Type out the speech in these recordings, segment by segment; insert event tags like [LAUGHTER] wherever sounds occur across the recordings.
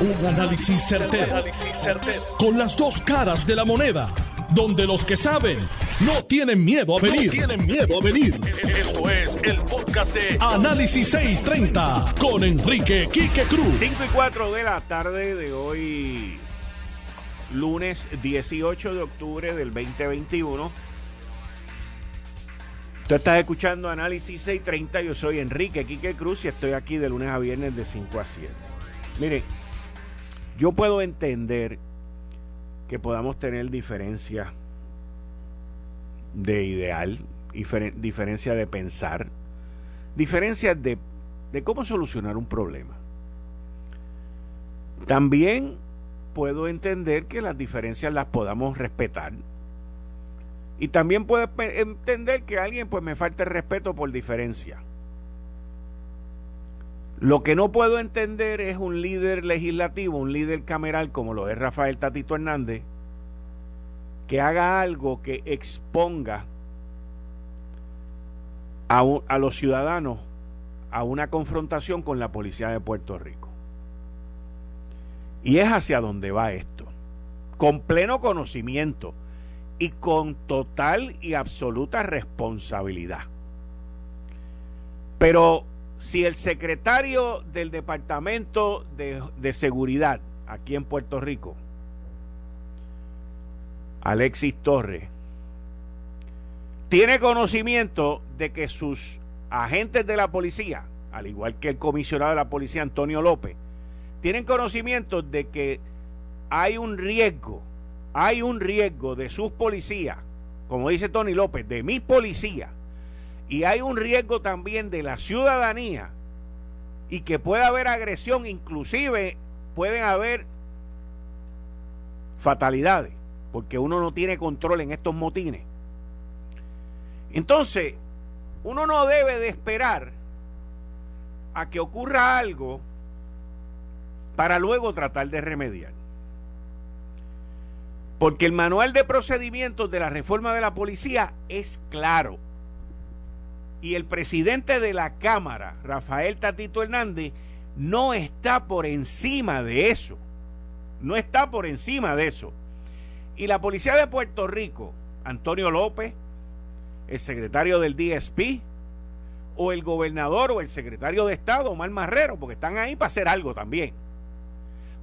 Un análisis certero, Con las dos caras de la moneda. Donde los que saben no tienen miedo a venir. tienen miedo a venir. Esto es el podcast de Análisis 630 con Enrique Quique Cruz. 5 y 4 de la tarde de hoy, lunes 18 de octubre del 2021. Tú estás escuchando Análisis 630. Yo soy Enrique Quique Cruz y estoy aquí de lunes a viernes de 5 a 7. Mire, yo puedo entender que podamos tener diferencia de ideal, diferencia de pensar, diferencias de, cómo solucionar un problema. También puedo entender que las diferencias las podamos respetar. Y también puedo entender que alguien pues me falte respeto por diferencia. Lo que no puedo entender es un líder legislativo, un líder cameral como lo es Rafael Tatito Hernández, que haga algo que exponga a, a los ciudadanos a una confrontación con la policía de Puerto Rico. Y es hacia donde va esto, con pleno conocimiento y con total y absoluta responsabilidad. Pero si el secretario del Departamento de, Seguridad aquí en Puerto Rico, Alexis Torres, tiene conocimiento de que sus agentes de la policía, al igual que el comisionado de la policía Antonio López, tienen conocimiento de que hay un riesgo, hay un riesgo de sus policías, como dice Tony López, de mis policías, y hay un riesgo también de la ciudadanía y que puede haber agresión, inclusive pueden haber fatalidades, porque uno no tiene control en estos motines. Entonces, uno no debe de esperar a que ocurra algo para luego tratar de remediar. Porque el manual de procedimientos de la reforma de la policía es claro y el presidente de la Cámara, Rafael Tatito Hernández, no está por encima de eso. No está por encima de eso. Y la policía de Puerto Rico, Antonio López, el secretario del DSP, o el gobernador o el secretario de Estado, Omar Marrero, porque están ahí para hacer algo también,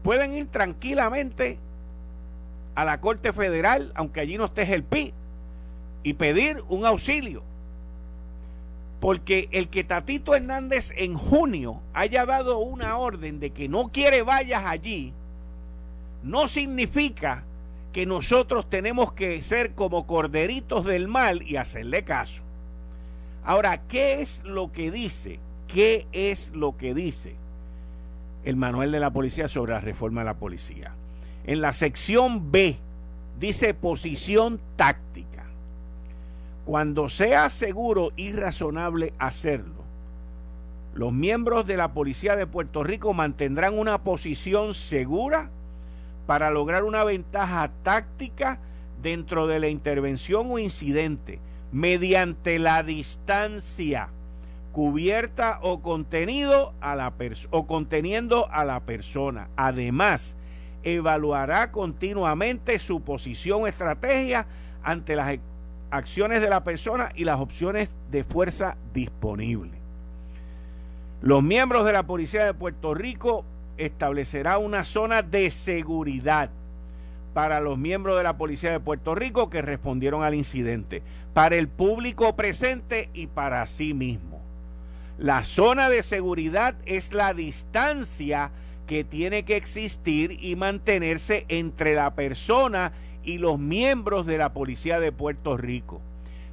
pueden ir tranquilamente a la Corte Federal, aunque allí no esté el PI, y pedir un auxilio porque el que Tatito Hernández en junio haya dado una orden de que no quiere vallas allí, no significa que nosotros tenemos que ser como corderitos del mal y hacerle caso. Ahora, ¿qué es lo que dice? ¿Qué es lo que dice el manual de la policía sobre la reforma de la policía? En la sección B dice posición táctica cuando sea seguro y razonable hacerlo, los miembros de la Policía de Puerto Rico mantendrán una posición segura para lograr una ventaja táctica dentro de la intervención o incidente mediante la distancia cubierta o contenido a la o conteniendo a la persona. Además, evaluará continuamente su posición estrategia ante las acciones de la persona y las opciones de fuerza disponibles. Los miembros de la Policía de Puerto Rico establecerá una zona de seguridad para los miembros de la Policía de Puerto Rico que respondieron al incidente, para el público presente y para sí mismo. La zona de seguridad es la distancia que tiene que existir y mantenerse entre la persona y los miembros de la Policía de Puerto Rico.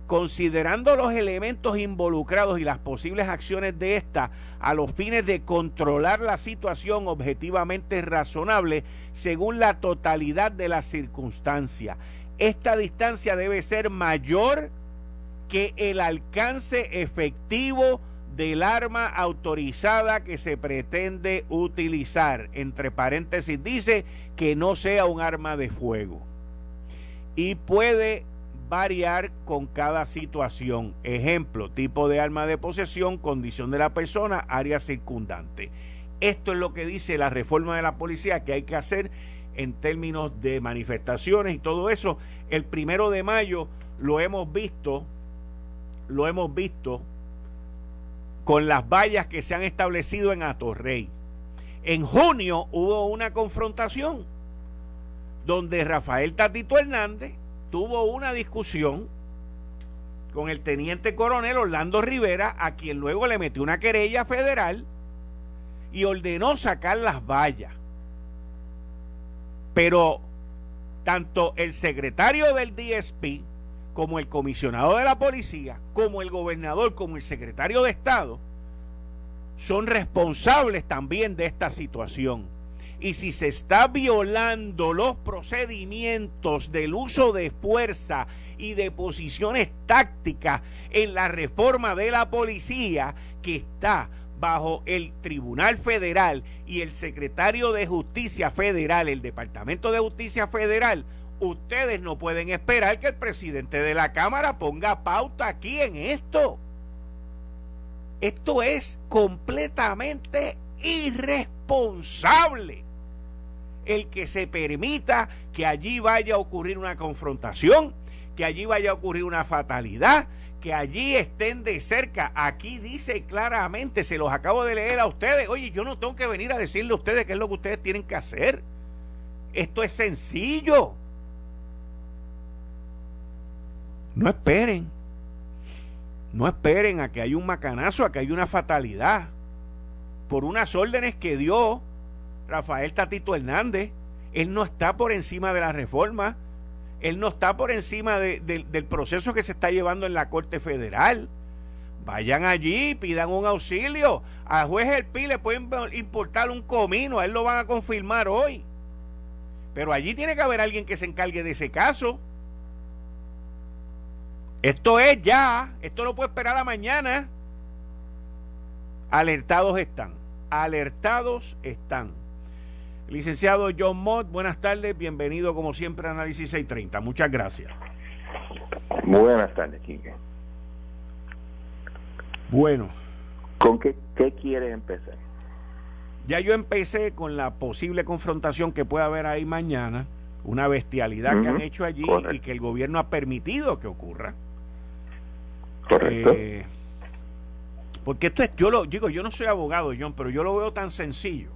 Considerando los elementos involucrados y las posibles acciones de esta a los fines de controlar la situación objetivamente razonable según la totalidad de las circunstancias. Esta distancia debe ser mayor que el alcance efectivo del arma autorizada que se pretende utilizar. Entre paréntesis dice que no sea un arma de fuego y puede variar con cada situación. Ejemplo, tipo de arma de posesión, condición de la persona, área circundante. Esto es lo que dice la reforma de la policía que hay que hacer en términos de manifestaciones y todo eso. El primero de mayo lo hemos visto, lo hemos visto con las vallas que se han establecido en Atorrey. En junio hubo una confrontación donde Rafael Tatito Hernández tuvo una discusión con el teniente coronel Orlando Rivera, a quien luego le metió una querella federal y ordenó sacar las vallas. Pero tanto el secretario del DSP como el comisionado de la policía, como el gobernador, como el secretario de Estado, son responsables también de esta situación. Y si se está violando los procedimientos del uso de fuerza y de posiciones tácticas en la reforma de la policía que está bajo el Tribunal Federal y el secretario de Justicia Federal, el Departamento de Justicia Federal, ustedes no pueden esperar que el presidente de la Cámara ponga pauta aquí en esto. Esto es completamente irresponsable. El que se permita que allí vaya a ocurrir una confrontación, que allí vaya a ocurrir una fatalidad, que allí estén de cerca. Aquí dice claramente, se los acabo de leer a ustedes, oye, yo no tengo que venir a decirle a ustedes qué es lo que ustedes tienen que hacer. Esto es sencillo. No esperen. No esperen a que haya un macanazo, a que haya una fatalidad. Por unas órdenes que dio Rafael Tatito Hernández. Él no está por encima de la reforma. Él no está por encima del proceso que se está llevando en la Corte Federal. Vayan allí, pidan un auxilio. A juez El Pi le pueden importar un comino, a él lo van a confirmar hoy. Pero allí tiene que haber alguien que se encargue de ese caso. Esto es ya, esto no puede esperar a mañana. Alertados están, alertados están. Licenciado John Mott, buenas tardes, bienvenido como siempre a Análisis 630. Muchas gracias. Buenas tardes, Quique. Bueno. ¿Con qué, qué quieres empezar? Ya yo empecé con la posible confrontación que pueda haber ahí mañana, una bestialidad que han hecho allí y que el gobierno ha permitido que ocurra. Correcto. Eh, porque esto es, yo lo digo, yo no soy abogado, John, pero yo lo veo tan sencillo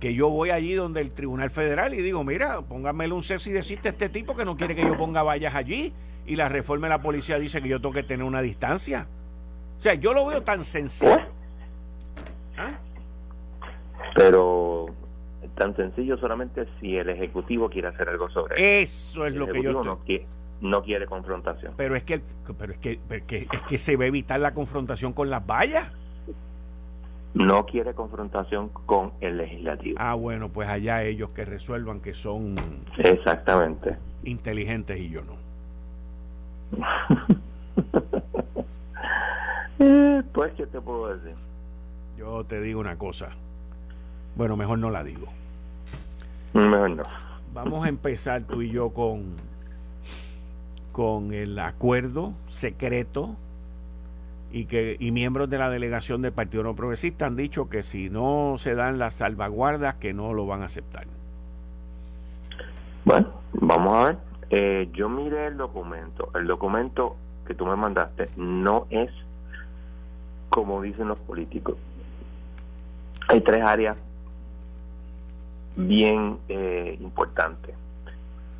que yo voy allí donde el Tribunal Federal y digo, mira, póngamele un cese y decirte a este tipo que no quiere que yo ponga vallas allí y la reforma de la policía dice que yo tengo que tener una distancia. O sea, yo lo veo tan sencillo. Pues, ¿Ah? Pero tan sencillo solamente si el Ejecutivo quiere hacer algo sobre eso. Eso es lo que yo... No quiere, no quiere confrontación. Pero es que, pero es que, es que se va a evitar la confrontación con las vallas. No quiere confrontación con el legislativo. Ah, bueno, pues allá ellos que resuelvan que son exactamente inteligentes y yo no. Eh, pues, ¿qué te puedo decir? Yo te digo una cosa. Bueno, mejor no la digo. Mejor no. Vamos a empezar tú y yo con con el acuerdo secreto y que y miembros de la delegación del Partido No Progresista han dicho que si no se dan las salvaguardas que no lo van a aceptar. Bueno, vamos a ver. Eh, yo miré el documento. El documento que tú me mandaste no es como dicen los políticos. Hay tres áreas bien eh, importantes.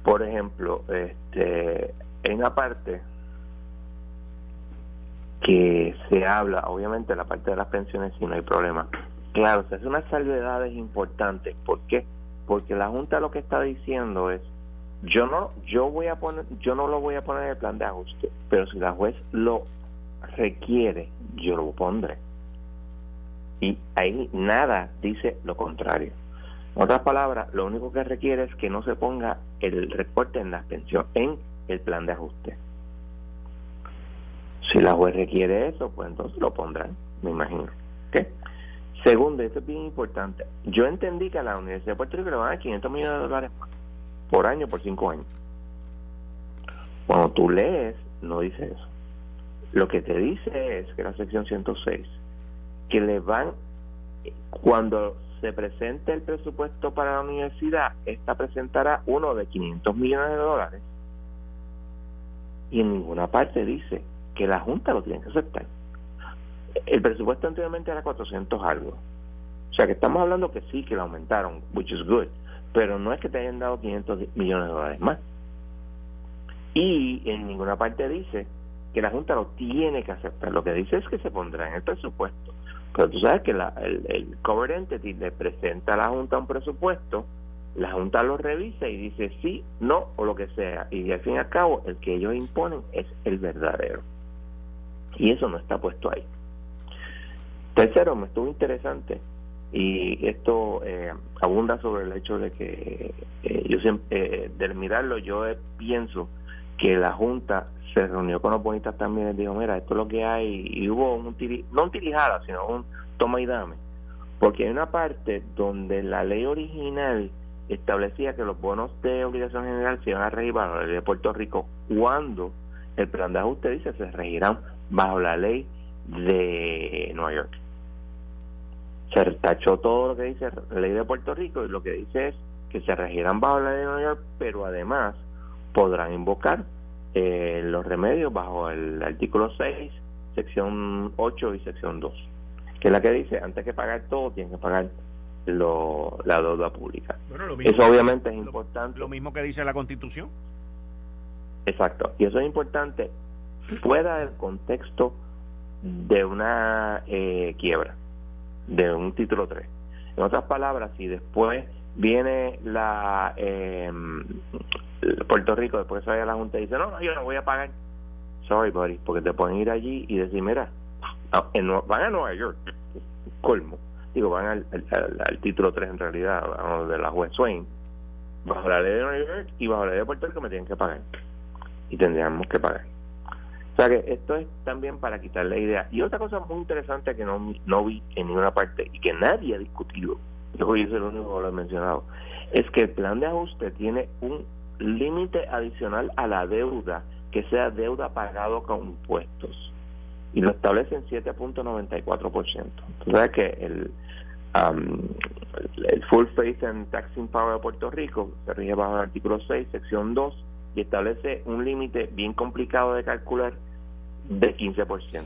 Por ejemplo, este en una parte que se habla, obviamente la parte de las pensiones si no hay problema. Claro, se hacen unas salvedades importantes. ¿Por qué? Porque la Junta lo que está diciendo es, yo no, yo voy a poner, yo no lo voy a poner en el plan de ajuste, pero si la juez lo requiere, yo lo pondré. Y ahí nada dice lo contrario. En otras palabras, lo único que requiere es que no se ponga el recorte en las pensiones, en el plan de ajuste. Si la juez requiere eso, pues entonces lo pondrán, me imagino. ¿Qué? Segundo, esto es bien importante. Yo entendí que a la Universidad de Puerto Rico le van a dar 500 millones de dólares por año, por cinco años. Cuando tú lees, no dice eso. Lo que te dice es que la sección 106, que le van cuando se presente el presupuesto para la universidad, esta presentará uno de 500 millones de dólares y en ninguna parte dice que la Junta lo tiene que aceptar. El presupuesto anteriormente era 400 algo. O sea que estamos hablando que sí, que lo aumentaron, which is good, pero no es que te hayan dado 500 millones de dólares más. Y en ninguna parte dice que la Junta lo tiene que aceptar. Lo que dice es que se pondrá en el presupuesto. Pero tú sabes que la, el, el cover entity le presenta a la Junta un presupuesto, la Junta lo revisa y dice sí, no o lo que sea. Y al fin y al cabo, el que ellos imponen es el verdadero. Y eso no está puesto ahí. Tercero, me estuvo interesante y esto eh, abunda sobre el hecho de que eh, yo siempre, eh, del mirarlo, yo pienso que la Junta se reunió con los bonistas también y dijo, mira, esto es lo que hay, y hubo un no un tirijada, sino un toma y dame, porque hay una parte donde la ley original establecía que los bonos de obligación general se iban a regir bajo la ley de Puerto Rico cuando el plan de ajuste dice se regirán bajo la ley de Nueva York. Se tachó todo lo que dice la ley de Puerto Rico y lo que dice es que se regirán bajo la ley de Nueva York, pero además podrán invocar eh, los remedios bajo el artículo 6, sección 8 y sección 2, que es la que dice, antes que pagar todo, tienen que pagar lo, la deuda pública. eso obviamente es importante. Lo mismo que dice la Constitución. Exacto, y eso es importante fuera del contexto de una eh, quiebra, de un título 3. En otras palabras, si después viene la eh, Puerto Rico, después se vaya a la Junta y dice, no, no, yo no voy a pagar. Sorry, buddy, porque te pueden ir allí y decir, mira, van a Nueva York, colmo. Van al, al, título 3 en realidad, de la juez Swain, bajo la ley de Nueva y bajo la ley de Puerto Rico me tienen que pagar. Y tendríamos que pagar. O sea que esto es también para quitar la idea. Y otra cosa muy interesante que no, no vi en ninguna parte y que nadie ha discutido, yo soy el único que lo he mencionado, es que el plan de ajuste tiene un límite adicional a la deuda que sea deuda pagado con impuestos y lo establece en 7.94%. Entonces, que el, el Full Faith and Taxing Power de Puerto Rico se rige bajo el artículo 6, sección 2, y establece un límite bien complicado de calcular de 15%.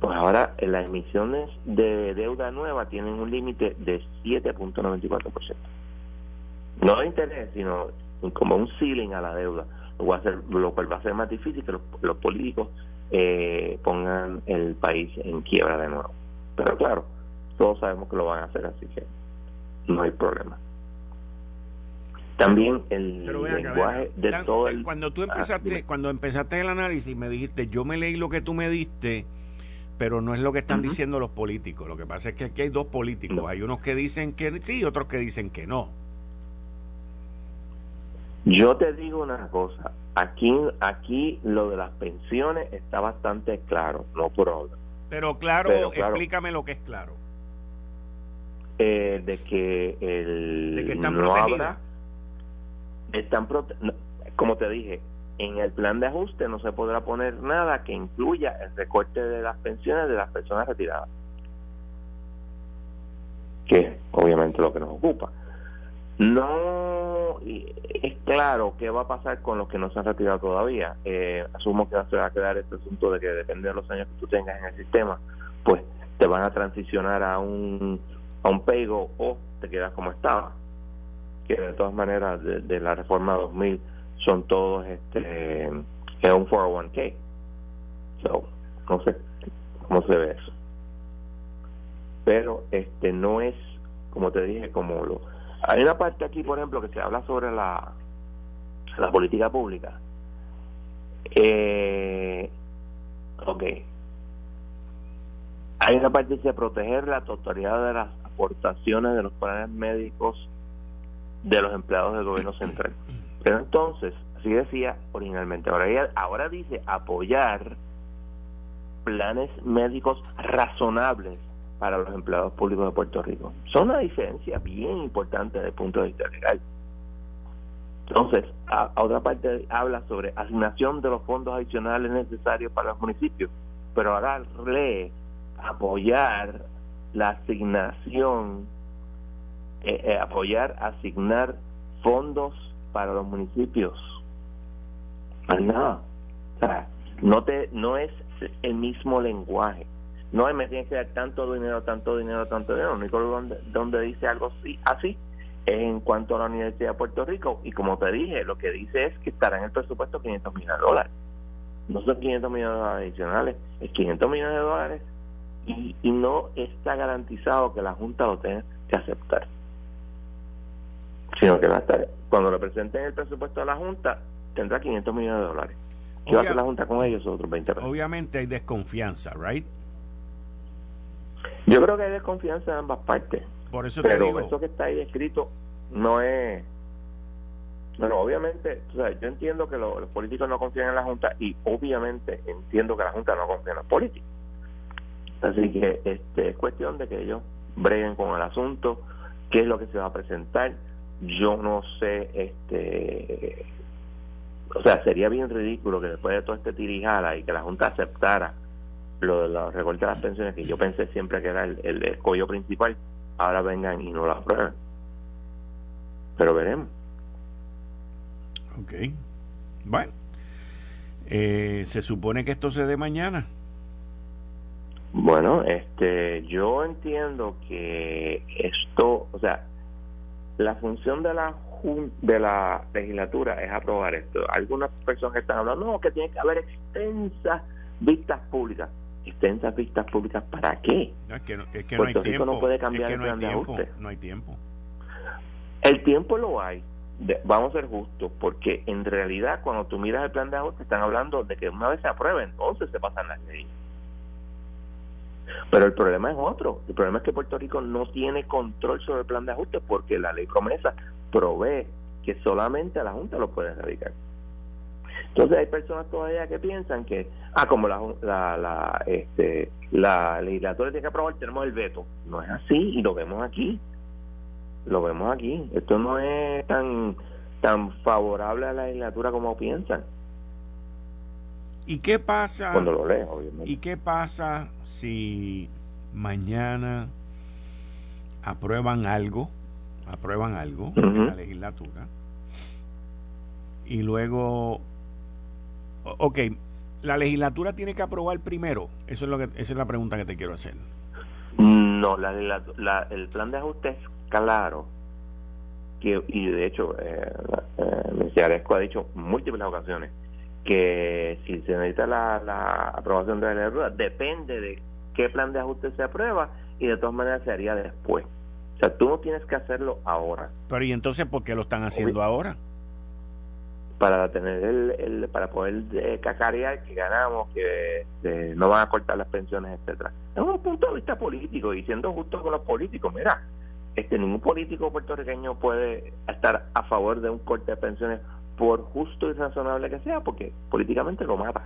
Pues ahora las emisiones de deuda nueva tienen un límite de 7.94%. No de interés, sino como un ceiling a la deuda, lo, a hacer, lo cual va a ser más difícil que los, políticos eh, pongan el país en quiebra de nuevo. Pero claro, todos sabemos que lo van a hacer, así que no hay problema. También el lenguaje de todo el... Cuando tú ah, empezaste, cuando empezaste el análisis me dijiste, yo me leí lo que tú me diste, pero no es lo que están diciendo los políticos. Lo que pasa es que aquí hay dos políticos. Hay unos que dicen que sí y otros que dicen que no. Yo te digo una cosa, aquí aquí lo de las pensiones está bastante claro, no por Pero claro, explícame lo que es claro. Eh, de que el de que están no habrá, están como te dije, en el plan de ajuste no se podrá poner nada que incluya el recorte de las pensiones de las personas retiradas, que obviamente lo que nos ocupa. No es claro qué va a pasar con los que no se han retirado todavía. Eh, asumo que se va a quedar este asunto de que depende de los años que tú tengas en el sistema, pues te van a transicionar a un a un paygo o te quedas como estaba. Que de todas maneras de, la reforma 2000 son todos este es un 401k. So, no sé cómo se ve eso. Pero este no es como te dije como lo hay una parte aquí, por ejemplo, que se habla sobre la, la política pública. Eh, ok. Hay una parte que dice proteger la totalidad de las aportaciones de los planes médicos de los empleados del gobierno central. Pero entonces, así decía originalmente, ahora, ahora dice apoyar planes médicos razonables para los empleados públicos de Puerto Rico. Son una diferencia bien importante desde el punto de vista legal. Entonces, a, otra parte habla sobre asignación de los fondos adicionales necesarios para los municipios, pero ahora lee apoyar la asignación, eh, eh, apoyar, asignar fondos para los municipios. nada. No, te, no es el mismo lenguaje. No me tienes que dar tanto dinero, tanto dinero, tanto dinero. Lo único donde, donde dice algo así, así es en cuanto a la Universidad de Puerto Rico. Y como te dije, lo que dice es que estará en el presupuesto 500 millones de dólares. No son 500 millones de dólares adicionales, es 500 millones de dólares y, y no está garantizado que la Junta lo tenga que aceptar. Sino que va a estar, cuando lo presenten el presupuesto de la Junta, tendrá 500 millones de dólares. ¿Qué va a hacer la Junta con ellos? Otros 20 Obviamente hay desconfianza, ¿right? Yo creo que hay desconfianza en ambas partes. Por eso pero digo. eso que está ahí escrito no es. Bueno, obviamente, yo entiendo que los políticos no confían en la Junta y obviamente entiendo que la Junta no confía en los políticos. Así que este, es cuestión de que ellos breguen con el asunto, qué es lo que se va a presentar. Yo no sé, este, o sea, sería bien ridículo que después de todo este tirijala y que la Junta aceptara lo de los recortes de las pensiones, que yo pensé siempre que era el, el escollo principal, ahora vengan y no la aprueben. Pero veremos. Ok. Bueno. Eh, se supone que esto se dé mañana. Bueno, este, yo entiendo que esto, o sea, la función de la de la legislatura es aprobar esto. Algunas personas están hablando, no, que tiene que haber extensas vistas públicas extensas vistas públicas, ¿para qué? es que no, es que no hay tiempo. no puede cambiar el plan de ajuste. No hay tiempo. El tiempo lo hay. vamos a ser justos, porque en realidad cuando tú miras el plan de ajuste están hablando de que una vez se apruebe, entonces se pasan las leyes. Pero el problema es otro. El problema es que Puerto Rico no tiene control sobre el plan de ajuste porque la ley promesa provee que solamente la Junta lo puede erradicar. Entonces hay personas todavía que piensan que, ah, como la, la, la, este, la legislatura tiene que aprobar, tenemos el veto. No es así y lo vemos aquí. Lo vemos aquí. Esto no es tan, tan favorable a la legislatura como piensan. ¿Y qué pasa? Cuando lo leo, obviamente. ¿Y qué pasa si mañana aprueban algo, aprueban algo en la legislatura y luego ok, la legislatura tiene que aprobar primero. Eso es lo que, esa es la pregunta que te quiero hacer. No, la, la, el plan de ajuste es claro. Que, y de hecho, eh, eh, ha dicho múltiples ocasiones que si se necesita la, la aprobación de la legislatura, depende de qué plan de ajuste se aprueba y de todas maneras se haría después. O sea, tú no tienes que hacerlo ahora. Pero ¿y entonces por qué lo están haciendo ahora? para tener el, para poder eh, cacarear que ganamos, que no van a cortar las pensiones, etcétera. Es un punto de vista político y siendo justo con los políticos, mira, este ningún político puertorriqueño puede estar a favor de un corte de pensiones por justo y razonable que sea, porque políticamente lo mata.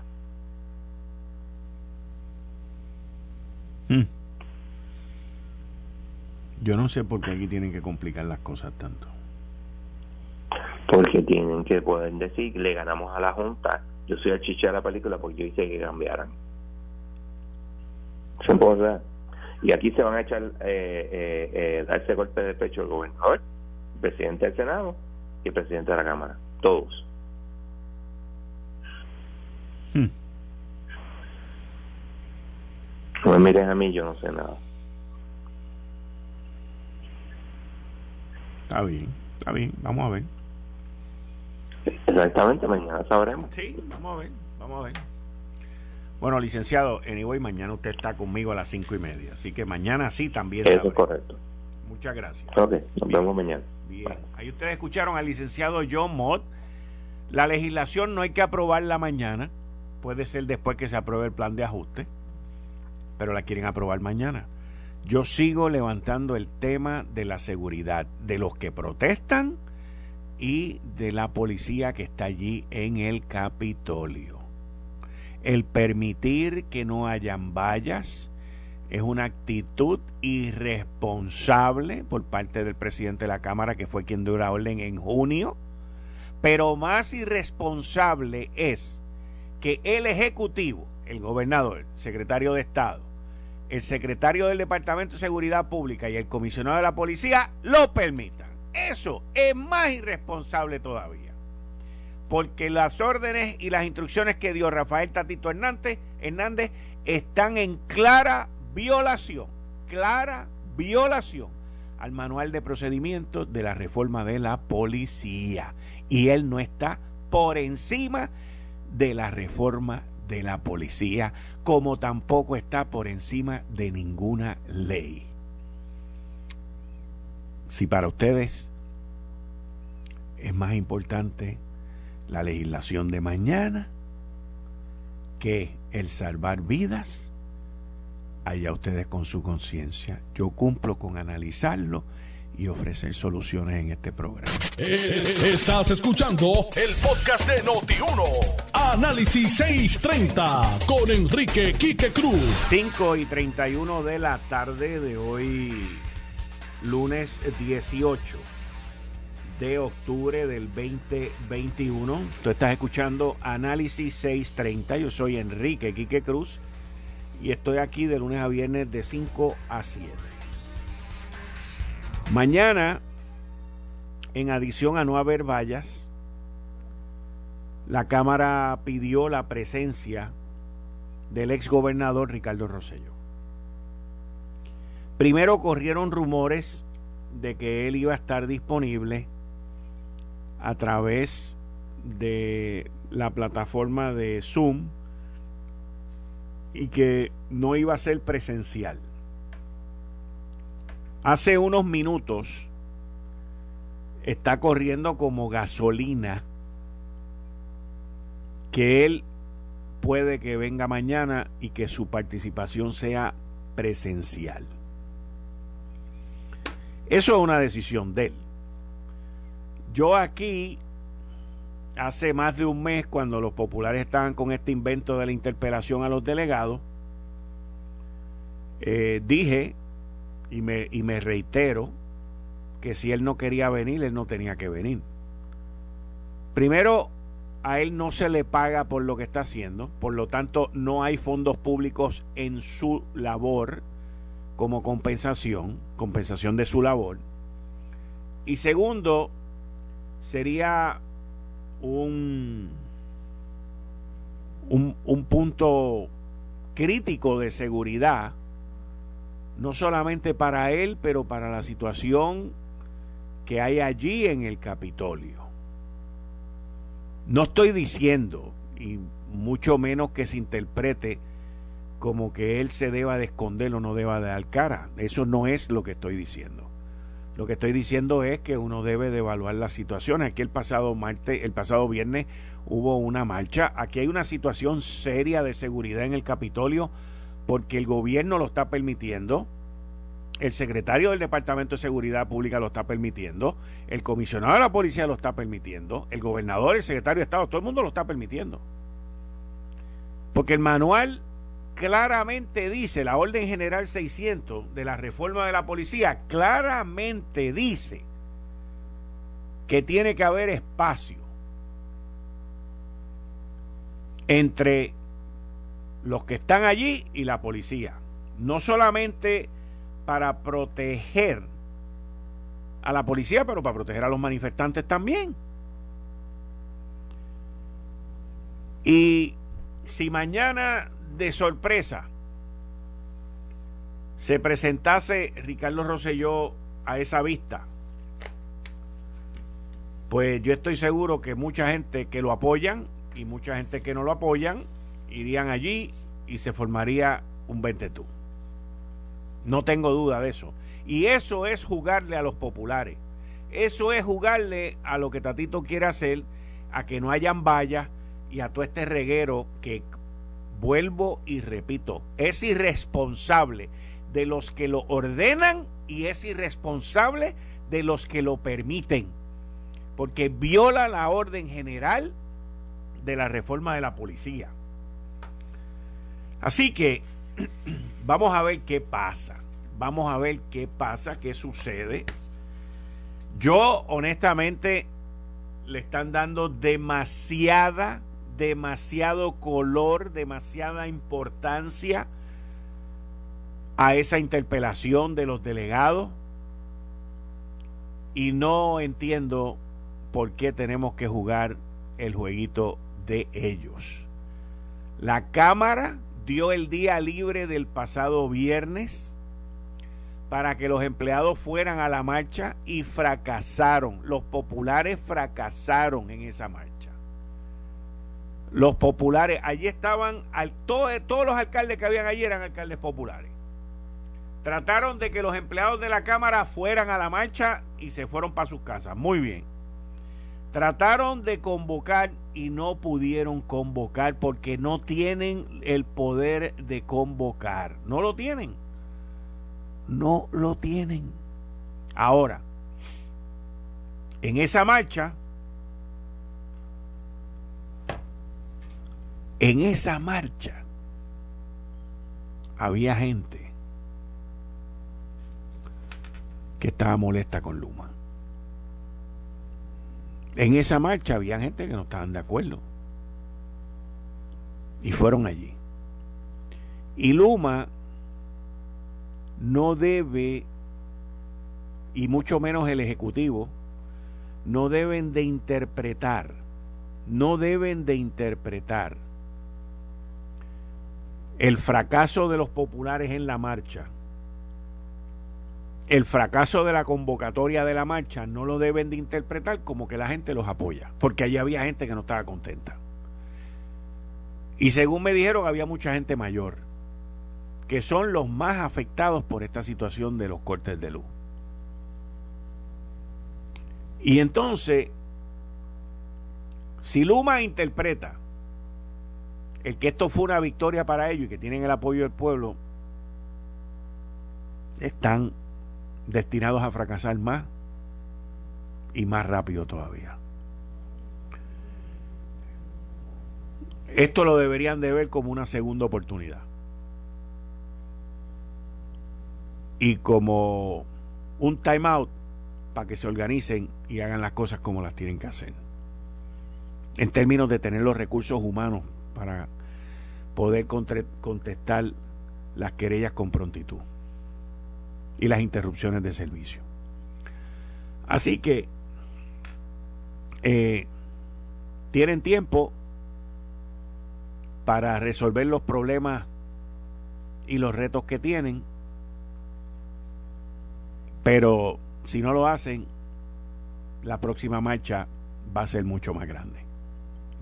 Hmm. Yo no sé por qué aquí tienen que complicar las cosas tanto porque tienen que poder decir, le ganamos a la Junta, yo soy el chiche de la película porque yo hice que cambiaran. Y aquí se van a echar, eh, eh, eh, darse golpe de pecho el gobernador, el presidente del Senado y el presidente de la Cámara, todos. Hmm. No me mires a mí, yo no sé nada. Está bien, está bien, vamos a ver. Exactamente, mañana sabremos. Sí, vamos a ver, vamos a ver. Bueno, licenciado, anyway, mañana usted está conmigo a las cinco y media, así que mañana sí también. Eso es correcto. Muchas gracias. Ok, nos vemos mañana. Bien, ahí ustedes escucharon al licenciado John Mott. La legislación no hay que aprobarla mañana, puede ser después que se apruebe el plan de ajuste, pero la quieren aprobar mañana. Yo sigo levantando el tema de la seguridad de los que protestan y de la policía que está allí en el Capitolio. El permitir que no hayan vallas es una actitud irresponsable por parte del presidente de la Cámara, que fue quien dio la orden en junio, pero más irresponsable es que el Ejecutivo, el gobernador, el secretario de Estado, el secretario del Departamento de Seguridad Pública y el comisionado de la policía lo permitan. Eso es más irresponsable todavía. Porque las órdenes y las instrucciones que dio Rafael Tatito Hernández, Hernández están en clara violación, clara violación al manual de procedimientos de la reforma de la policía. Y él no está por encima de la reforma de la policía, como tampoco está por encima de ninguna ley. Si para ustedes es más importante la legislación de mañana que el salvar vidas, allá ustedes con su conciencia. Yo cumplo con analizarlo y ofrecer soluciones en este programa. Eh, estás escuchando el podcast de Noti1. Análisis 630 con Enrique Quique Cruz. 5 y 31 de la tarde de hoy, lunes 18 de octubre del 2021. Tú estás escuchando Análisis 630. Yo soy Enrique Quique Cruz y estoy aquí de lunes a viernes de 5 a 7. Mañana, en adición a no haber vallas, la Cámara pidió la presencia del ex gobernador Ricardo Rosello. Primero corrieron rumores de que él iba a estar disponible a través de la plataforma de Zoom y que no iba a ser presencial. Hace unos minutos está corriendo como gasolina que él puede que venga mañana y que su participación sea presencial. Eso es una decisión de él. Yo aquí, hace más de un mes, cuando los populares estaban con este invento de la interpelación a los delegados, eh, dije y me, y me reitero que si él no quería venir, él no tenía que venir. Primero, a él no se le paga por lo que está haciendo, por lo tanto no hay fondos públicos en su labor como compensación, compensación de su labor. Y segundo, sería un, un, un punto crítico de seguridad, no solamente para él, pero para la situación que hay allí en el Capitolio. No estoy diciendo, y mucho menos que se interprete como que él se deba de esconder o no deba de dar cara. Eso no es lo que estoy diciendo. Lo que estoy diciendo es que uno debe de evaluar la situación. Aquí el pasado martes, el pasado viernes hubo una marcha. Aquí hay una situación seria de seguridad en el Capitolio porque el gobierno lo está permitiendo el secretario del Departamento de Seguridad Pública lo está permitiendo, el comisionado de la policía lo está permitiendo, el gobernador, el secretario de Estado, todo el mundo lo está permitiendo. Porque el manual claramente dice, la Orden General 600 de la reforma de la policía, claramente dice que tiene que haber espacio entre los que están allí y la policía. No solamente para proteger a la policía, pero para proteger a los manifestantes también. Y si mañana de sorpresa se presentase Ricardo Rosselló a esa vista, pues yo estoy seguro que mucha gente que lo apoyan y mucha gente que no lo apoyan irían allí y se formaría un ventetú. No tengo duda de eso. Y eso es jugarle a los populares. Eso es jugarle a lo que Tatito quiere hacer, a que no hayan vallas y a todo este reguero que vuelvo y repito, es irresponsable de los que lo ordenan y es irresponsable de los que lo permiten, porque viola la orden general de la reforma de la policía. Así que [CLEARS THROAT] vamos a ver qué pasa. Vamos a ver qué pasa, qué sucede. Yo, honestamente, le están dando demasiada, demasiado color, demasiada importancia a esa interpelación de los delegados y no entiendo por qué tenemos que jugar el jueguito de ellos. La Cámara dio el día libre del pasado viernes para que los empleados fueran a la marcha y fracasaron. Los populares fracasaron en esa marcha. Los populares, allí estaban, todos los alcaldes que habían allí eran alcaldes populares. Trataron de que los empleados de la Cámara fueran a la marcha y se fueron para sus casas. Muy bien. Trataron de convocar y no pudieron convocar porque no tienen el poder de convocar. No lo tienen. No lo tienen. Ahora, en esa marcha, en esa marcha, había gente que estaba molesta con Luma. En esa marcha había gente que no estaban de acuerdo. Y fueron allí. Y Luma no debe, y mucho menos el Ejecutivo, no deben de interpretar, no deben de interpretar el fracaso de los populares en la marcha el fracaso de la convocatoria de la marcha no lo deben de interpretar como que la gente los apoya, porque allí había gente que no estaba contenta. Y según me dijeron, había mucha gente mayor, que son los más afectados por esta situación de los cortes de luz. Y entonces, si Luma interpreta el que esto fue una victoria para ellos y que tienen el apoyo del pueblo, están destinados a fracasar más y más rápido todavía. Esto lo deberían de ver como una segunda oportunidad. Y como un time out para que se organicen y hagan las cosas como las tienen que hacer. En términos de tener los recursos humanos para poder contestar las querellas con prontitud y las interrupciones de servicio. Así que eh, tienen tiempo para resolver los problemas y los retos que tienen, pero si no lo hacen, la próxima marcha va a ser mucho más grande.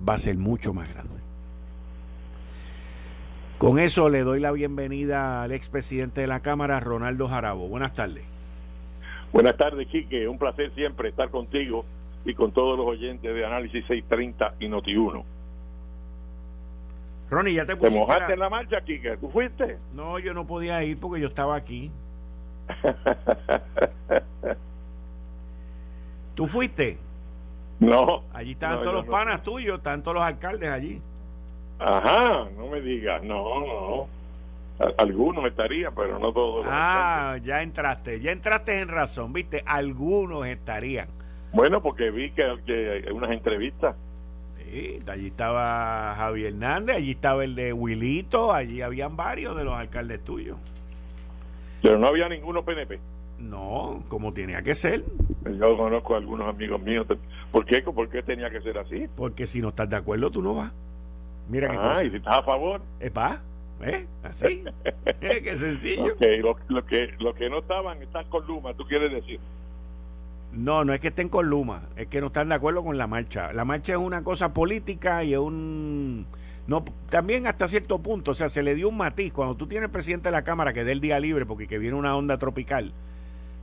Va a ser mucho más grande. Con eso le doy la bienvenida al expresidente de la Cámara, Ronaldo Jarabo. Buenas tardes. Buenas tardes, Quique. Un placer siempre estar contigo y con todos los oyentes de Análisis 630 y Noti1. Ronnie, ya te pusiste. ¿Te mojaste en la marcha, Quique? ¿Tú fuiste? No, yo no podía ir porque yo estaba aquí. [LAUGHS] ¿Tú fuiste? No. Allí estaban todos los panas tuyos, están todos los alcaldes allí. Ajá, no me digas, no, no. Algunos estarían, pero no todos. Ah, ya entraste, ya entraste en razón, viste, algunos estarían. Bueno, porque vi que, que unas entrevistas. Sí, allí estaba Javier Hernández, allí estaba el de Wilito, allí habían varios de los alcaldes tuyos. Pero no había ninguno PNP. No, como tenía que ser. Yo conozco a algunos amigos míos. ¿Por qué? ¿Por qué tenía que ser así? Porque si no estás de acuerdo, tú no vas. Mira ah, y si estás a favor. Epa, ¿eh? Así. [LAUGHS] ¿Eh? Qué sencillo. lo, lo, que, lo que no estaban están con Luma, ¿tú quieres decir? No, no es que estén con Luma, es que no están de acuerdo con la marcha. La marcha es una cosa política y es un... No, también hasta cierto punto, o sea, se le dio un matiz. Cuando tú tienes presidente de la Cámara que dé el día libre porque que viene una onda tropical,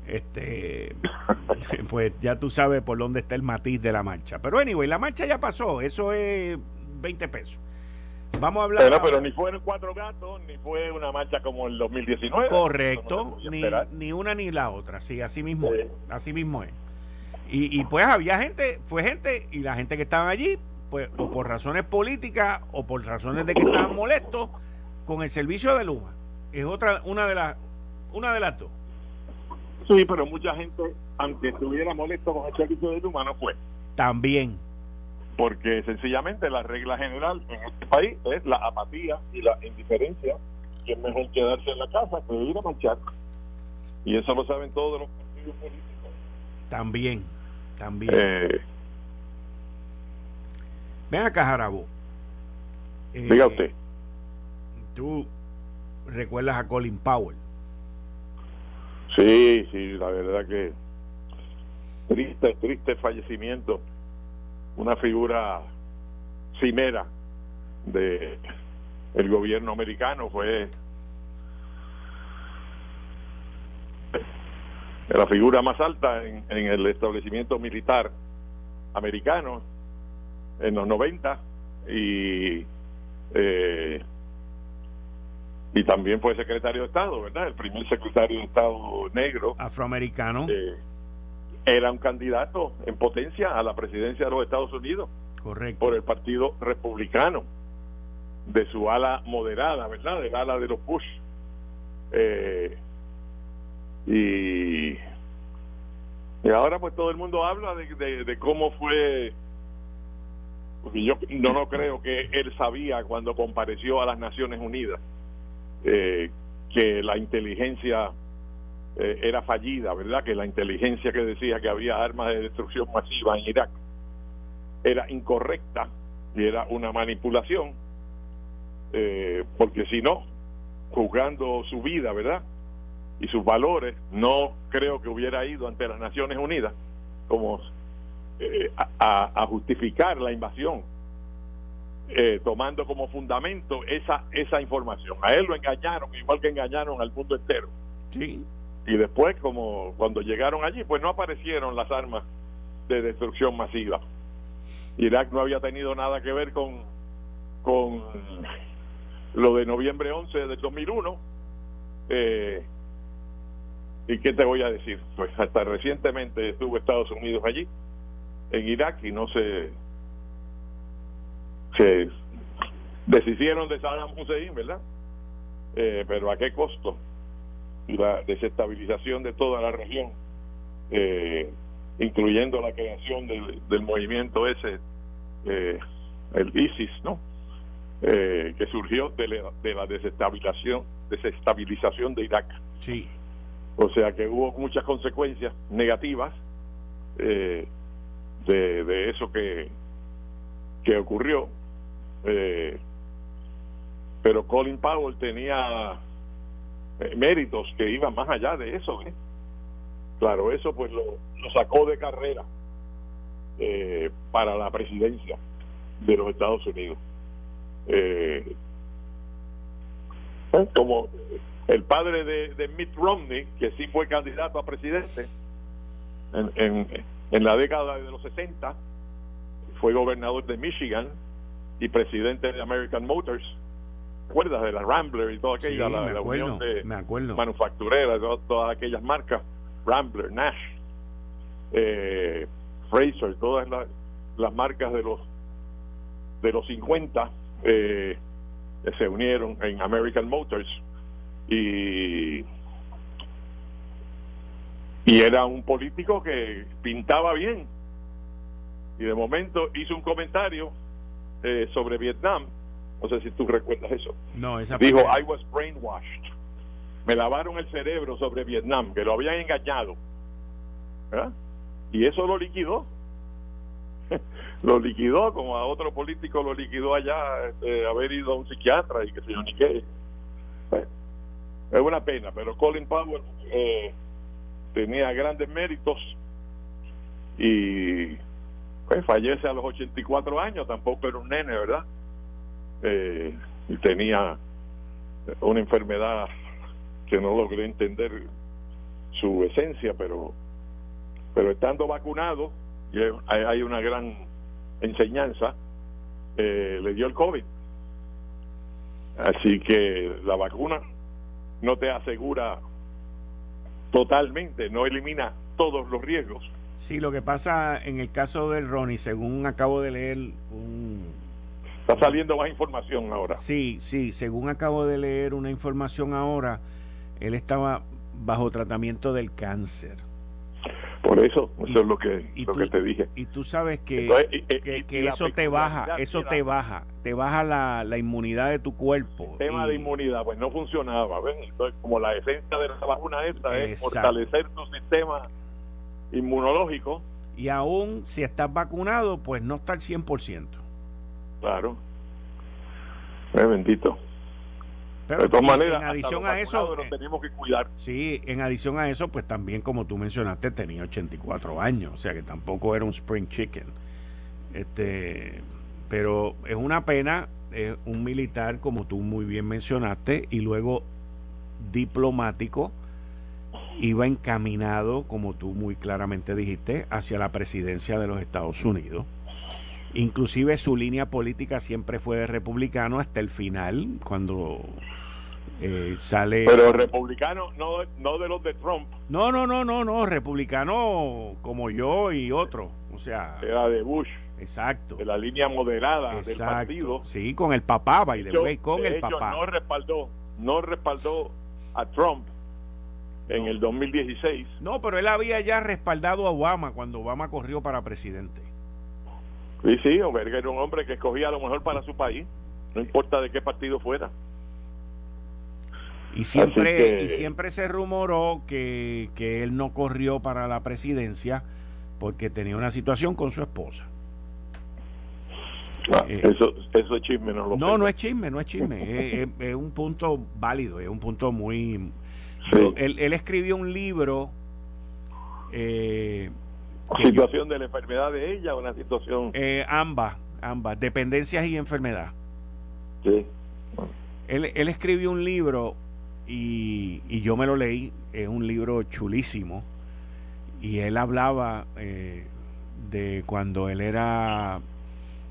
este [LAUGHS] pues ya tú sabes por dónde está el matiz de la marcha. Pero anyway, la marcha ya pasó, eso es 20 pesos. Vamos a hablar. Pero, pero ni fue cuatro gatos, ni fue una marcha como el 2019. Correcto, ni, ni, una ni la otra. Sí, así mismo es. Así mismo es. Y, y pues había gente, fue gente, y la gente que estaba allí, pues o por razones políticas o por razones de que estaban molestos con el servicio de Luma. Es otra, una de las, una de las dos. Sí, pero mucha gente, aunque estuviera molesto con el servicio de Luma, no fue. También porque sencillamente la regla general en este país es la apatía y la indiferencia que es mejor quedarse en la casa que ir a marchar. Y eso lo saben todos los partidos políticos. También, también. Eh, Ven acá, Jarabo. diga eh, usted. Tú recuerdas a Colin Powell. Sí, sí, la verdad que triste, triste fallecimiento. Una figura cimera de el gobierno americano fue la figura más alta en, el establecimiento militar americano en los 90 y eh, y también fue secretario de Estado, ¿verdad? El primer secretario de Estado negro. Afroamericano. Eh, era un candidato en potencia a la presidencia de los Estados Unidos. Correcto. Por el Partido Republicano, de su ala moderada, ¿verdad? Del ala de los Bush. Eh, y, y ahora pues todo el mundo habla de, de, cómo fue porque yo no, no creo que él sabía cuando compareció a las Naciones Unidas eh, que la inteligencia eh, era fallida, ¿verdad? Que la inteligencia que decía que había armas de destrucción masiva en Irak era incorrecta y era una manipulación, eh, porque si no, juzgando su vida, ¿verdad? Y sus valores, no creo que hubiera ido ante las Naciones Unidas como a justificar la invasión eh, tomando como fundamento esa esa información. A él lo engañaron, igual que engañaron al mundo entero. Sí. Y después, como cuando llegaron allí, pues no aparecieron las armas de destrucción masiva. Irak no había tenido nada que ver con, con lo de noviembre 11 del 2001. Eh, ¿Y qué te voy a decir? Pues hasta recientemente estuvo Estados Unidos allí, en Irak, y no se se deshicieron de Saddam Hussein, ¿verdad? Eh, pero ¿a qué costo? La desestabilización de toda la región, eh, incluyendo la creación del, movimiento ese, eh, el ISIS, ¿no? que surgió de la, de la desestabilización, desestabilización de Irak. Sí. O sea que hubo muchas consecuencias negativas de, de eso que, que ocurrió eh, pero Colin Powell tenía eh, méritos que iban más allá de eso. ¿eh? Claro, eso pues lo, sacó de carrera para la presidencia de los Estados Unidos. como el padre de, Mitt Romney, que sí fue candidato a presidente en, en, en la década de los 60, fue gobernador de Michigan, y presidente de American Motors. ¿Recuerdas de la Rambler y toda aquella, la, unión de manufactureras, todas, aquellas marcas, Rambler, Nash, eh, Fraser, todas las, marcas de los de los 50 eh, se unieron en American Motors y y era un político que pintaba bien y de momento hizo un comentario eh, sobre Vietnam. No sé si tú recuerdas eso. No, Dijo, I was brainwashed. Me lavaron el cerebro sobre Vietnam, que lo habían engañado. Y eso lo liquidó. [LAUGHS] lo liquidó, como a otro político lo liquidó allá, este, haber ido a un psiquiatra y que se yo ni qué. Es una pena, pero Colin Powell eh, tenía grandes méritos y pues fallece a los 84 años, tampoco era un nene, ¿verdad? Eh, tenía una enfermedad que no logré entender su esencia, pero pero estando vacunado, y hay una gran enseñanza, eh, le dio el COVID. Así que la vacuna no te asegura totalmente, no elimina todos los riesgos, Sí, lo que pasa en el caso del Ronnie, según acabo de leer un... Está saliendo más información ahora. Sí, sí, según acabo de leer una información ahora, él estaba bajo tratamiento del cáncer. Por eso, eso es lo que, lo que te dije. Y tú sabes que, que, eso te baja, eso te baja, te baja la, la inmunidad de tu cuerpo. El tema de inmunidad, pues no funcionaba. ¿ven? Entonces, como la esencia de la vacuna esta es fortalecer tu sistema inmunológico. Y aún si estás vacunado, pues no está al 100%. Claro. Eh, bendito. Pero de todas maneras, en adición a eso, nos tenemos que cuidar. Sí, en adición a eso, pues también como tú mencionaste, tenía 84 años, o sea que tampoco era un spring chicken. Este, pero es una pena, es un militar como tú muy bien mencionaste y luego diplomático iba encaminado, como tú muy claramente dijiste, hacia la presidencia de los Estados Unidos. Inclusive su línea política siempre fue de republicano hasta el final, cuando eh, sale... Pero republicano, no, no de los de Trump. No, no, no, no, no, republicano como yo y otro. O sea... Era de Bush. Exacto. De la línea moderada del partido. Sí, con el papá, by the way, con el papá. No respaldó, no respaldó a Trump en el 2016. No, pero él había ya respaldado a Obama cuando Obama corrió para presidente. Sí, sí, era un hombre que escogía lo mejor para su país, no importa de qué partido fuera. Y siempre, y siempre se rumoró que, que él no corrió para la presidencia porque tenía una situación con su esposa. Ah, eh, eso, eso es chisme, no lo No, no es chisme, no es chisme. [LAUGHS] es, un punto válido, es un punto muy... Él, él, escribió un libro... Eh, ¿Situación de la enfermedad de ella o una situación...? Eh, ambas, ambas, dependencias y enfermedad. Sí. Él, él escribió un libro y, yo me lo leí, es un libro chulísimo, y él hablaba eh, de cuando él era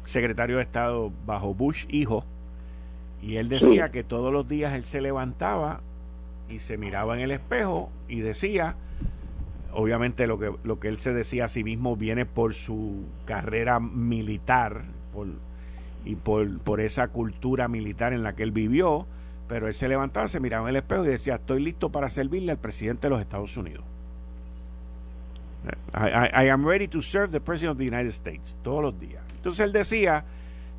secretario de Estado bajo Bush hijo, y él decía que todos los días él se levantaba y se miraba en el espejo y decía, obviamente lo que, lo que él se decía a sí mismo viene por su carrera militar y por, por esa cultura militar en la que él vivió, pero él se levantaba, se miraba en el espejo y decía, estoy listo para servirle al presidente de los Estados Unidos. I, am ready to serve the President of the United States, todos los días. Entonces él decía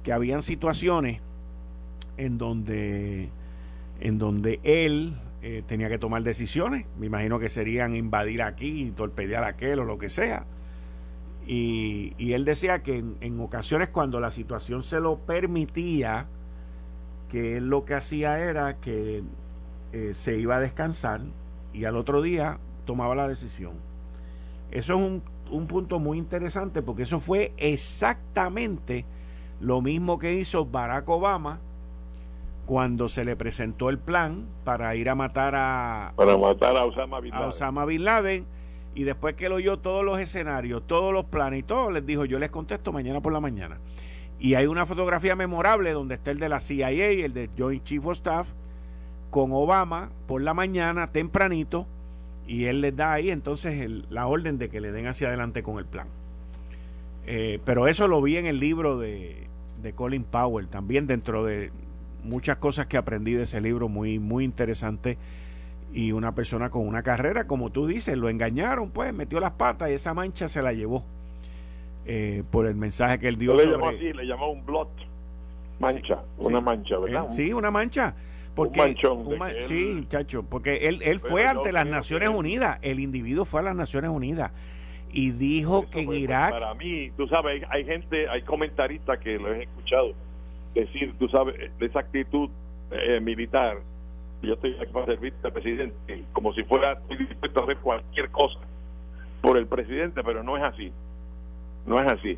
que habían situaciones en donde, en donde él eh, tenía que tomar decisiones. Me imagino que serían invadir aquí, torpedear aquel o lo que sea. Y, él decía que en, en, ocasiones cuando la situación se lo permitía, que él lo que hacía era que eh, se iba a descansar y al otro día tomaba la decisión. Eso es un, un punto muy interesante porque eso fue exactamente lo mismo que hizo Barack Obama cuando se le presentó el plan para ir a matar a para matar a Osama Bin Laden, a Osama Bin Laden y después que lo oyó todos los escenarios, todos los planes y todo, les dijo, yo les contesto mañana por la mañana. Y hay una fotografía memorable donde está el de la CIA, el de Joint Chief of Staff, con Obama por la mañana, tempranito, y él les da ahí entonces la orden de que le den hacia adelante con el plan. Eh, pero eso lo vi en el libro de, de, Colin Powell, también dentro de muchas cosas que aprendí de ese libro, muy, muy interesante. Y una persona con una carrera, como tú dices, lo engañaron, pues metió las patas y esa mancha se la llevó. Eh, por el mensaje que él dio. le llamó así, le llamó un blot, mancha, una mancha, ¿verdad? Eh, sí, una mancha. Porque, un manchón. sí, muchacho, porque él, él fue ante las Naciones Unidas, el individuo fue a las Naciones Unidas y dijo que en pues, Irak... Para mí, tú sabes, hay, gente, hay comentaristas que lo he escuchado decir, tú sabes, de esa actitud eh, militar, yo estoy aquí para servir al presidente, como si fuera dispuesto a hacer cualquier cosa por el presidente, pero no es así no es así.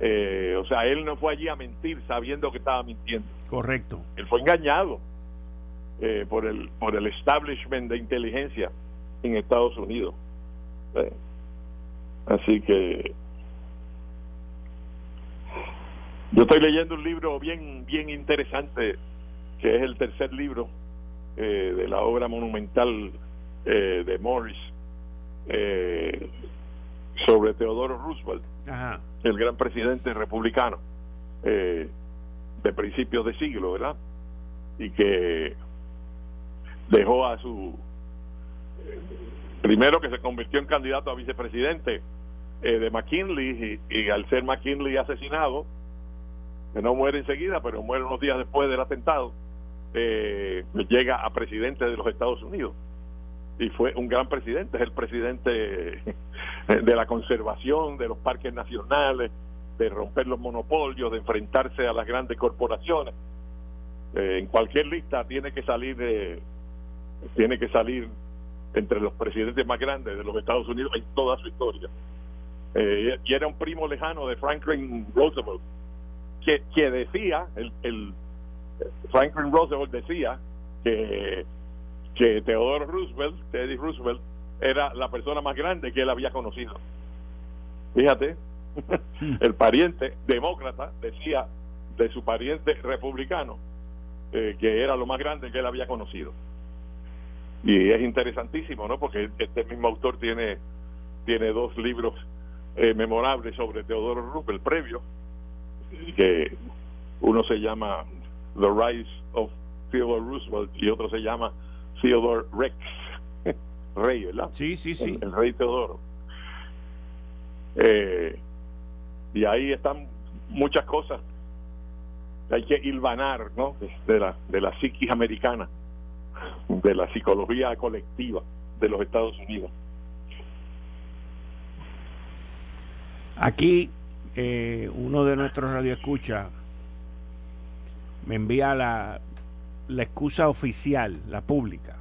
Eh, o sea, él no fue allí a mentir sabiendo que estaba mintiendo. Correcto. Él fue engañado eh, por el por el establishment de inteligencia en Estados Unidos. Eh, así que yo estoy leyendo un libro bien bien interesante que es el tercer libro de la obra monumental de Morris sobre Teodoro Roosevelt, el gran presidente republicano eh, de principios de siglo, ¿verdad? Y que dejó a su primero que se convirtió en candidato a vicepresidente eh, de McKinley y, al ser McKinley asesinado, que no muere enseguida, pero muere unos días después del atentado, eh, llega a presidente de los Estados Unidos. Y fue un gran presidente, es el presidente de la conservación, de los parques nacionales, de romper los monopolios, de enfrentarse a las grandes corporaciones. Eh, en cualquier lista tiene que salir de, tiene que salir entre los presidentes más grandes de los Estados Unidos en toda su historia. Eh, y era un primo lejano de Franklin Roosevelt, que, decía, el, el Franklin Roosevelt decía que, que Theodore Roosevelt, Teddy Roosevelt, era la persona más grande que él había conocido. Fíjate, [LAUGHS] el pariente demócrata decía de su pariente republicano eh, que era lo más grande que él había conocido. Y es interesantísimo, ¿no? Porque este mismo autor tiene, tiene dos libros eh, memorables sobre Teodoro Roosevelt previo, que uno se llama The Rise of Theodore Roosevelt y otro se llama Theodore Rex, [LAUGHS] rey, ¿verdad? Sí, sí, sí. El, rey Teodoro. Eh, y ahí están muchas cosas hay que hilvanar ¿no? de, la, de la psiquis americana, de la psicología colectiva de los Estados Unidos. Aquí eh, uno de nuestros radioescuchas me envía la, excusa oficial, la pública.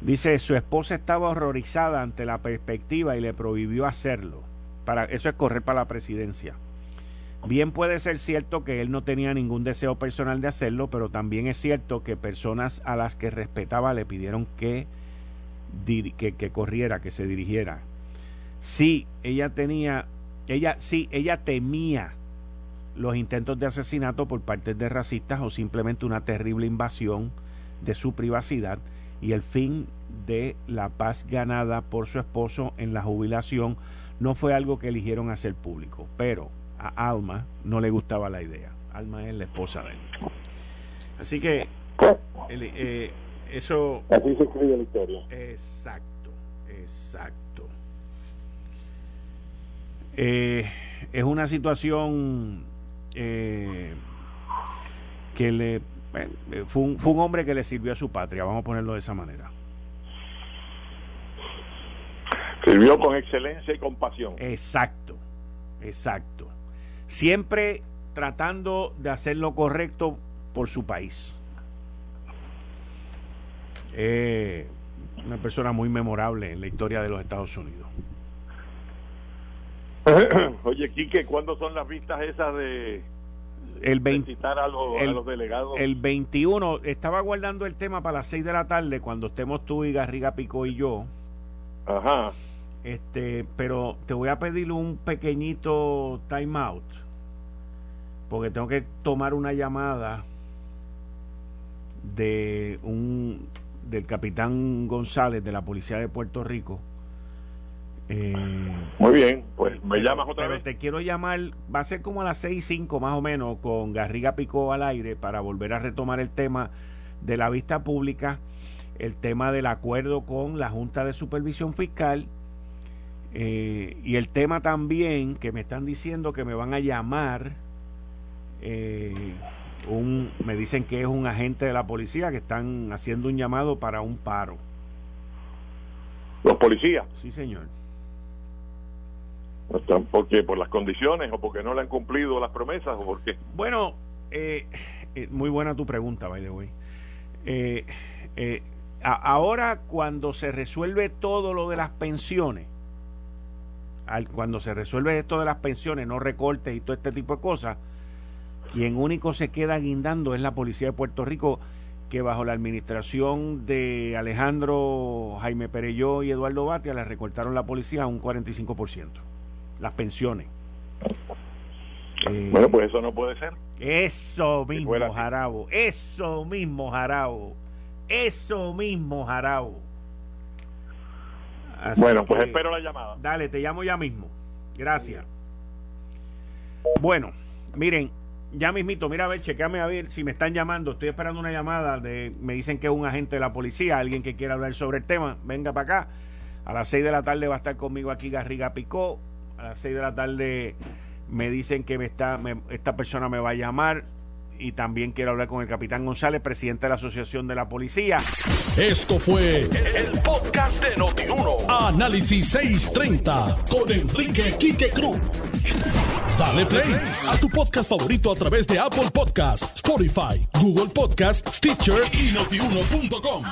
Dice, su esposa estaba horrorizada ante la perspectiva y le prohibió hacerlo. Para, eso es correr para la presidencia. Bien puede ser cierto que él no tenía ningún deseo personal de hacerlo, pero también es cierto que personas a las que respetaba le pidieron que, que, corriera, que se dirigiera. Sí, ella tenía, ella, sí, ella temía los intentos de asesinato por parte de racistas o simplemente una terrible invasión de su privacidad y el fin de la paz ganada por su esposo en la jubilación no fue algo que eligieron hacer público, pero a Alma no le gustaba la idea. Alma es la esposa de él. Así que eh, eso... Así se escribe la historia. Exacto, exacto. Eh, es una situación eh, que le... Fue un, fue un hombre que le sirvió a su patria, vamos a ponerlo de esa manera. Sirvió con excelencia y compasión. Exacto, exacto siempre tratando de hacer lo correcto por su país. una persona muy memorable en la historia de los Estados Unidos. [COUGHS] Oye, Quique, ¿cuándo son las vistas esas de, el a, los, delegados? El 21, estaba guardando el tema para las 6 de la tarde cuando estemos tú y Garriga Pico y yo. Ajá. Este, pero te voy a pedir un pequeñito time out porque tengo que tomar una llamada de un del capitán González de la policía de Puerto Rico. Eh, Muy bien, pues me llamas otra pero vez. Te quiero llamar, va a ser como a las seis y cinco más o menos, con Garriga Picó al aire para volver a retomar el tema de la vista pública, el tema del acuerdo con la Junta de Supervisión Fiscal eh, y el tema también que me están diciendo que me van a llamar eh, un, me dicen que es un agente de la policía que están haciendo un llamado para un paro. ¿Los policías? Sí, señor. ¿Por qué? ¿Por las condiciones o porque no le han cumplido las promesas o por qué? Bueno, eh, eh, muy buena tu pregunta, by the way. Eh, ahora cuando se resuelve todo lo de las pensiones, al, cuando se resuelve esto de las pensiones, no recortes y todo este tipo de cosas, quien único se queda guindando es la Policía de Puerto Rico, que bajo la administración de Alejandro Jaime Pereyó y Eduardo Batia le recortaron la policía a un 45%. Las pensiones. bueno, pues eso no puede ser. Eso mismo, Jarabo. Eso mismo, Jarabo. Eso mismo, Jarabo. bueno, pues espero la llamada. Dale, te llamo ya mismo. Gracias. Bueno, miren, ya mismito, mira a ver, chequeame a ver si me están llamando. Estoy esperando una llamada de, me dicen que es un agente de la policía, alguien que quiera hablar sobre el tema. Venga para acá. A las 6 de la tarde va a estar conmigo aquí Garriga Picó. A las 6 de la tarde me dicen que esta persona me va a llamar y también quiero hablar con el capitán González, presidente de la Asociación de la Policía. Esto fue el, podcast de Notiuno. Análisis 630 con Enrique Quique Cruz. Dale play a tu podcast favorito a través de Apple Podcasts, Spotify, Google Podcasts, Stitcher y notiuno.com.